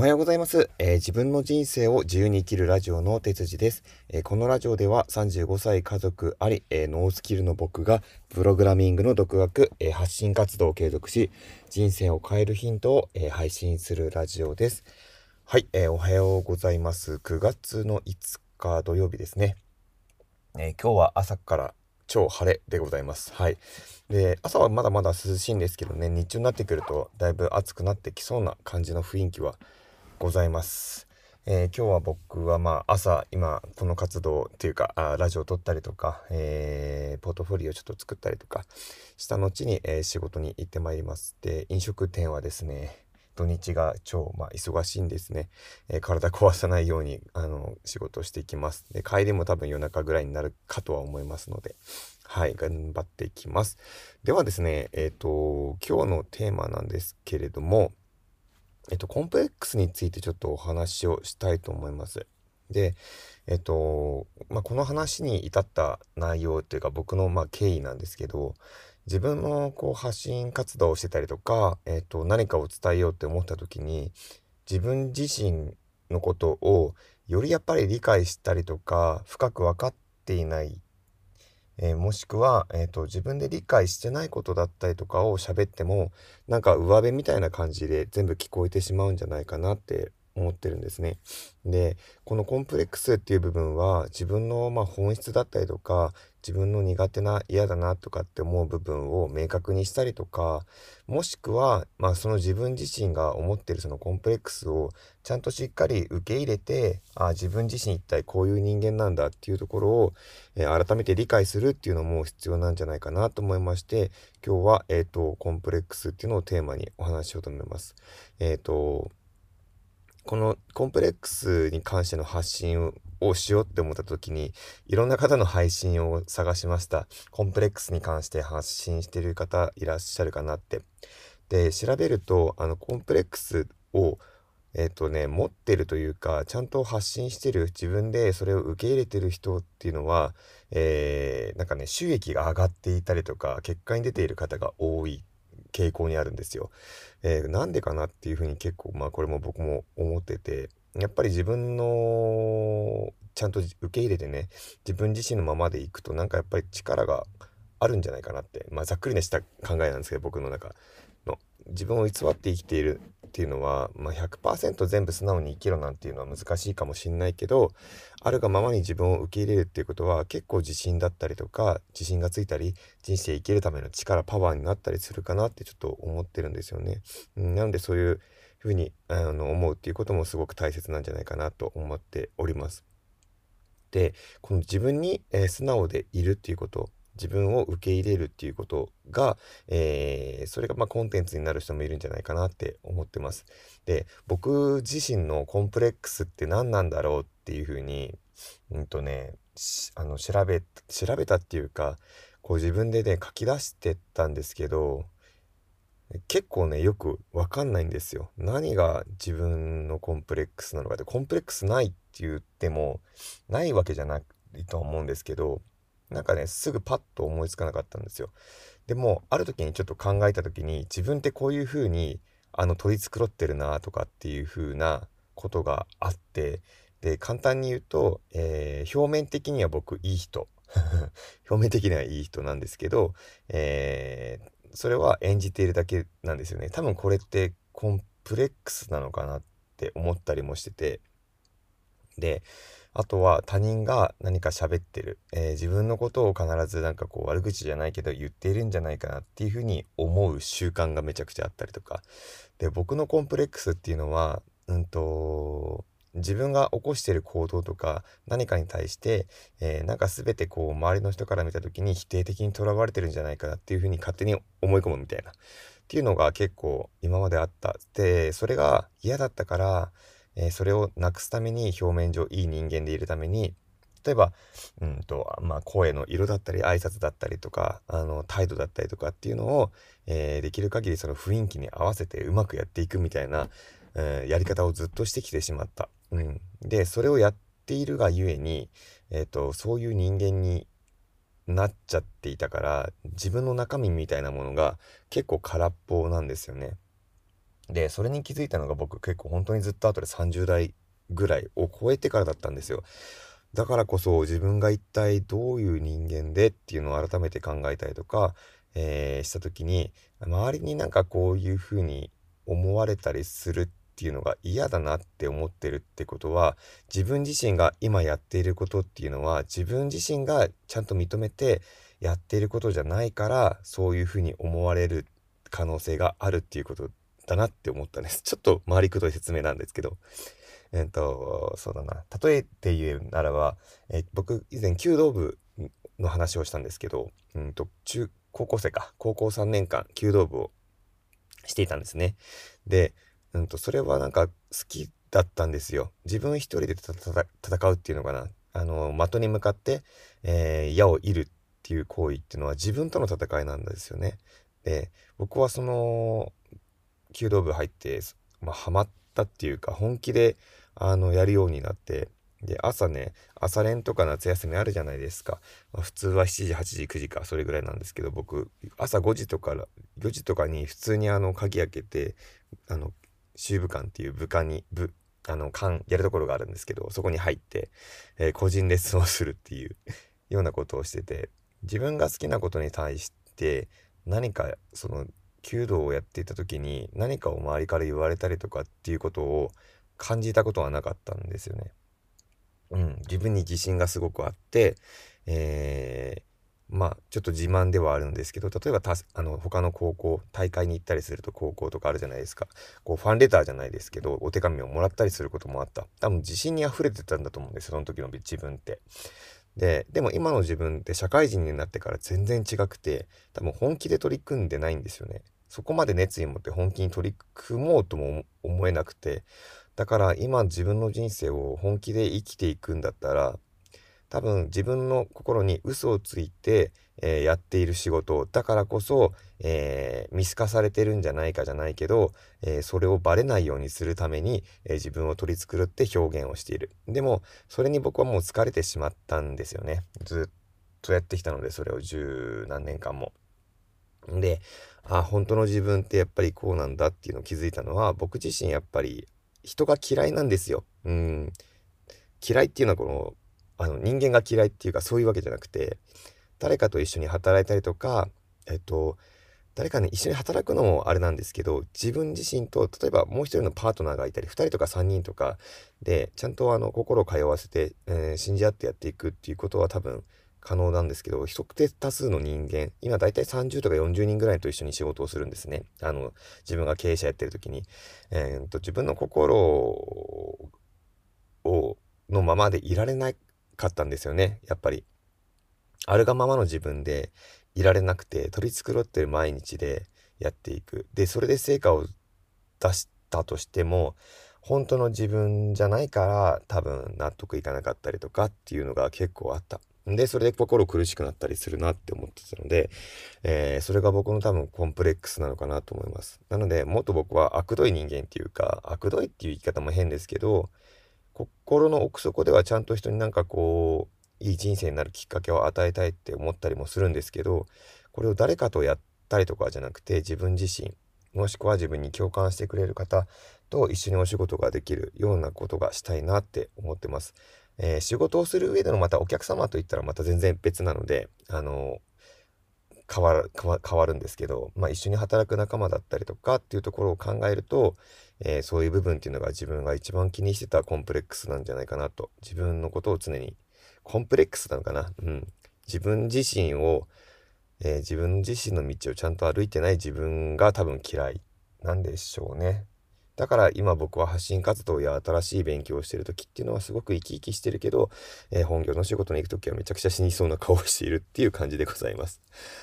おはようございます、えー、自分の人生を自由に生きるラジオの哲司です、えー、このラジオでは35歳家族あり、えー、ノースキルの僕がプログラミングの独学、え発信活動を継続し人生を変えるヒントを、え配信するラジオです。はい、えおはようございます。9月の5日土曜日ですね、え今日は朝から超晴れでございます。はい。で、朝はまだまだ涼しいんですけどね、日中になってくるとだいぶ暑くなってきそうな感じの雰囲気はございます。えー、今日は僕はまあ朝今この活動っていうかあラジオを撮ったりとか、えー、ポートフォリオちょっと作ったりとかした後に、えー、仕事に行ってまいります。で飲食店はですね土日が超、まあ、忙しいんですね、えー、体壊さないようにあの仕事をしていきますで帰りも多分夜中ぐらいになるかとは思いますのではい頑張っていきますではですねえっ、ー、と今日のテーマなんですけれどもえっと、コンプレックスについてちょっとお話をしたいと思います。で、えっと、まあ、この話に至った内容というか僕のま経緯なんですけど、自分のこう発信活動をしてたりとか、えっと、何かを伝えようって思った時に、自分自身のことをよりやっぱり理解したりとか、深く分かっていないえー、もしくは、えーと、自分で理解してないことだったりとかを喋ってもなんか上辺みたいな感じで全部聞こえてしまうんじゃないかなって思ってるんですね。でこのコンプレックスっていう部分は自分のま本質だったりとか自分の苦手な嫌だなとかって思う部分を明確にしたりとかもしくは、まあ、その自分自身が思ってるそのコンプレックスをちゃんとしっかり受け入れてあ自分自身一体こういう人間なんだっていうところを、えー、改めて理解するっていうのも必要なんじゃないかなと思いまして今日は、えーと、コンプレックスっていうのをテーマにお話しようと思います。えーとこのコンプレックスに関しての発信をしようって思った時にいろんな方の配信を探しました。コンプレックスに関して発信してる方いらっしゃるかなって。で調べるとあのコンプレックスをえっ、ー、とね持ってるというかちゃんと発信してる自分でそれを受け入れてる人っていうのは、えー、なんかね収益が上がっていたりとか結果に出ている方が多い傾向にあるんですよ。えー、なんでかなっていうふうに結構まあこれも僕も思ってて。やっぱり自分のちゃんと受け入れてね自分自身のままでいくとなんかやっぱり力があるんじゃないかなって。まあざっくりねした考えなんですけど僕の中の。自分を偽って生きているっていうのは、まあ、100%全部素直に生きろなんていうのは難しいかもしんないけどあるがままに自分を受け入れるっていうことは結構自信だったりとか自信がついたり人生生きるための力パワーになったりするかなってちょっと思ってるんですよね。なのでそういうふうにあの思うっていうこともすごく大切なんじゃないかなと思っております。でこの自分に、えー、素直でいるっていうこと自分を受け入れるっていうことが、えー、それがまあコンテンツになる人もいるんじゃないかなって思ってます。で僕自身のコンプレックスって何なんだろうっていうふうにうんとねあの調べ調べたっていうかこう自分でね書き出してったんですけど結構ねよくわかんないんですよ。何が自分のコンプレックスなのかでコンプレックスないって言ってもないわけじゃないと思うんですけどなんかね、すぐパッと思いつかなかったんですよ。でも、ある時にちょっと考えた時に、自分ってこういう風に、あの、取り繕ってるなとかっていう風なことがあって、で、簡単に言うと、えー、表面的には僕いい人。表面的にはいい人なんですけど、えー、それは演じているだけなんですよね。多分これってコンプレックスなのかなって思ったりもしてて、で、あとは他人が何か喋ってる、えー、自分のことを必ずなんかこう悪口じゃないけど言っているんじゃないかなっていうふうに思う習慣がめちゃくちゃあったりとか。で僕のコンプレックスっていうのはうんと自分が起こしてる行動とか何かに対して、えー、なんか全てこう周りの人から見た時に否定的にとらわれてるんじゃないかなっていうふうに勝手に思い込むみたいな。っていうのが結構今まであった。でそれが嫌だったからえー、それをなくすために表面上いい人間でいるために例えば、うんとまあ、声の色だったり挨拶だったりとかあの態度だったりとかっていうのを、えー、できる限りその雰囲気に合わせてうまくやっていくみたいな、えー、やり方をずっとしてきてしまった。うん、でそれをやっているがゆえに、えーと、そういう人間になっちゃっていたから自分の中身みたいなものが結構空っぽなんですよね。で、それに気づいたのが僕結構本当にずっと後で30代ぐらいを超えてからだったんですよ。だからこそ自分が一体どういう人間でっていうのを改めて考えたりとか、えー、した時に周りになんかこういうふうに思われたりするっていうのが嫌だなって思ってるってことは自分自身が今やっていることっていうのは自分自身がちゃんと認めてやっていることじゃないからそういうふうに思われる可能性があるっていうことだなって思ったんです。ちょっと回りくどい説明なんですけど。えっ、ー、と、そうだな。例えて言うならば、えー、僕以前弓道部の話をしたんですけど、うんと、中、高校生か。高校3年間弓道部をしていたんですね。で、うんと、それはなんか好きだったんですよ。自分一人で戦うっていうのかな。あの、的に向かって、えー、矢を射るっていう行為っていうのは自分との戦いなんですよね。で、僕はその、弓道部入って、まあ、ハマったっていうか、本気で、あの、やるようになって、で、朝ね、朝練とか夏休みあるじゃないですか。まあ、普通は7時、8時、9時か、それぐらいなんですけど、僕、朝5時とか、4時とかに普通にあの、鍵開けて、あの、修部館っていう部下に、部、あの、館やるところがあるんですけど、そこに入って、えー、個人レッスンをするっていう ようなことをしてて、自分が好きなことに対して、何か、その、弓道をやっていた時に何かを周りから言われたりとかっていうことを感じたことはなかったんですよね。うん、自分に自信がすごくあって、えー、まあちょっと自慢ではあるんですけど例えばたあの他の高校大会に行ったりすると高校とかあるじゃないですかこうファンレターじゃないですけどお手紙をもらったりすることもあった多分自信にあふれてたんだと思うんですその時の自分って。ででも今の自分って社会人になってから全然違くて多分本気で取り組んでないんですよね。そこまで熱意持って本気に取り組もうとも思えなくてだから今自分の人生を本気で生きていくんだったら多分自分の心に嘘をついて、えー、やっている仕事だからこそ、えー、見透かされてるんじゃないかじゃないけど、えー、それをバレないようにするために、え自分を取り繕って表現をしているでもそれに僕はもう疲れてしまったんですよねずっとやってきたのでそれを十何年間も。であ本当の自分ってやっぱりこうなんだっていうのを気づいたのは僕自身やっぱり人が嫌いなんですよ。うん。嫌いっていうのはこの、あの人間が嫌いっていうかそういうわけじゃなくて、誰かと一緒に働いたりとか、えっと、誰かね、一緒に働くのもあれなんですけど、自分自身と、例えばもう一人のパートナーがいたり、2人とか3人とかで、ちゃんとあの、心を通わせて、えー、信じ合ってやっていくっていうことは多分、可能なんですけど、不特定多数の人間、今だいたい30とか40人ぐらいと一緒に仕事をするんですね。あの、自分が経営者やってる時に。えー、と、自分の心を、のままでいられなかったんですよね。やっぱり。あるがままの自分でいられなくて、取り繕ってる毎日でやっていく。で、それで成果を出したとしても、本当の自分じゃないから多分納得いかなかったりとかっていうのが結構あった。で、それで心苦しくなったりするなって思ってたので、えー、それが僕の多分コンプレックスなのかなと思います。なので、もっと僕は悪どい人間っていうか、悪どいっていう言い方も変ですけど、心の奥底ではちゃんと人になんかこう、いい人生になるきっかけを与えたいって思ったりもするんですけど、これを誰かとやったりとかじゃなくて、自分自身、もしくは自分に共感してくれる方と一緒にお仕事ができるようなことがしたいなって思ってます。えー、仕事をする上でのまたお客様といったらまた全然別なので、あの変わる、変わるんですけど、まあ一緒に働く仲間だったりとかっていうところを考えると、えー、そういう部分っていうのが自分が一番気にしてたコンプレックスなんじゃないかなと。自分のことを常に、コンプレックスなのかなうん。自分自身を、えー、自分自身の道をちゃんと歩いてない自分が多分嫌いなんでしょうね。だから今僕は発信活動や新しい勉強をしてる時っていうのはすごく生き生きしてるけど、えー、本業の仕事に行く時はめちゃくちゃ死にそうな顔をしているっていう感じでございます。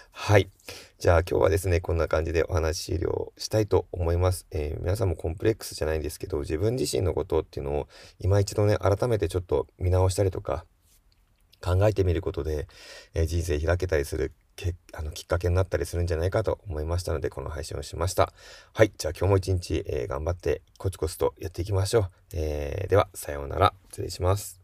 はい。じゃあ今日はですね、こんな感じでお話をしたいと思います。えー、皆さんもコンプレックスじゃないんですけど、自分自身のことっていうのを今一度ね、改めてちょっと見直したりとか、考えてみることで、えー、人生開けたりするけあのきっかけになったりするんじゃないかと思いましたので、この配信をしました。はい。じゃあ今日も一日、えー、頑張ってコツコツとやっていきましょう。えー、では、さようなら。失礼します。